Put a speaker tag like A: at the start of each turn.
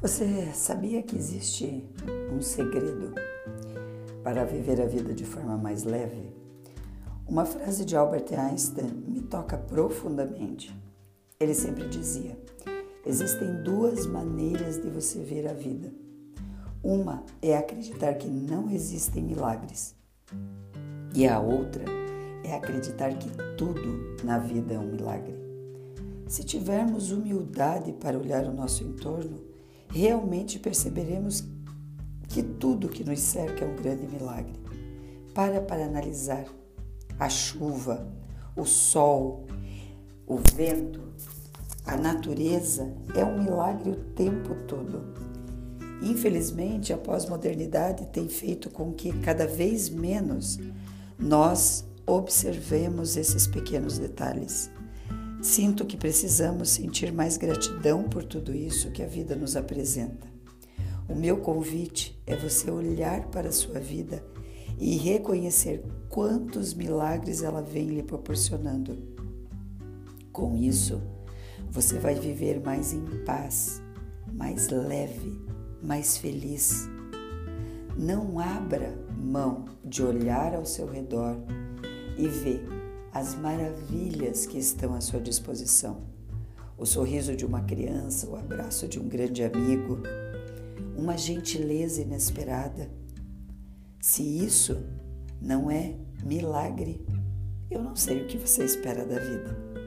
A: Você sabia que existe um segredo para viver a vida de forma mais leve? Uma frase de Albert Einstein me toca profundamente. Ele sempre dizia: existem duas maneiras de você ver a vida. Uma é acreditar que não existem milagres, e a outra é acreditar que tudo na vida é um milagre. Se tivermos humildade para olhar o nosso entorno, realmente perceberemos que tudo que nos cerca é um grande milagre. Para para analisar a chuva, o sol, o vento, a natureza é um milagre o tempo todo. Infelizmente, a pós-modernidade tem feito com que cada vez menos nós observemos esses pequenos detalhes. Sinto que precisamos sentir mais gratidão por tudo isso que a vida nos apresenta. O meu convite é você olhar para a sua vida e reconhecer quantos milagres ela vem lhe proporcionando. Com isso, você vai viver mais em paz, mais leve, mais feliz. Não abra mão de olhar ao seu redor e ver as maravilhas que estão à sua disposição. O sorriso de uma criança, o abraço de um grande amigo, uma gentileza inesperada. Se isso não é milagre, eu não sei o que você espera da vida.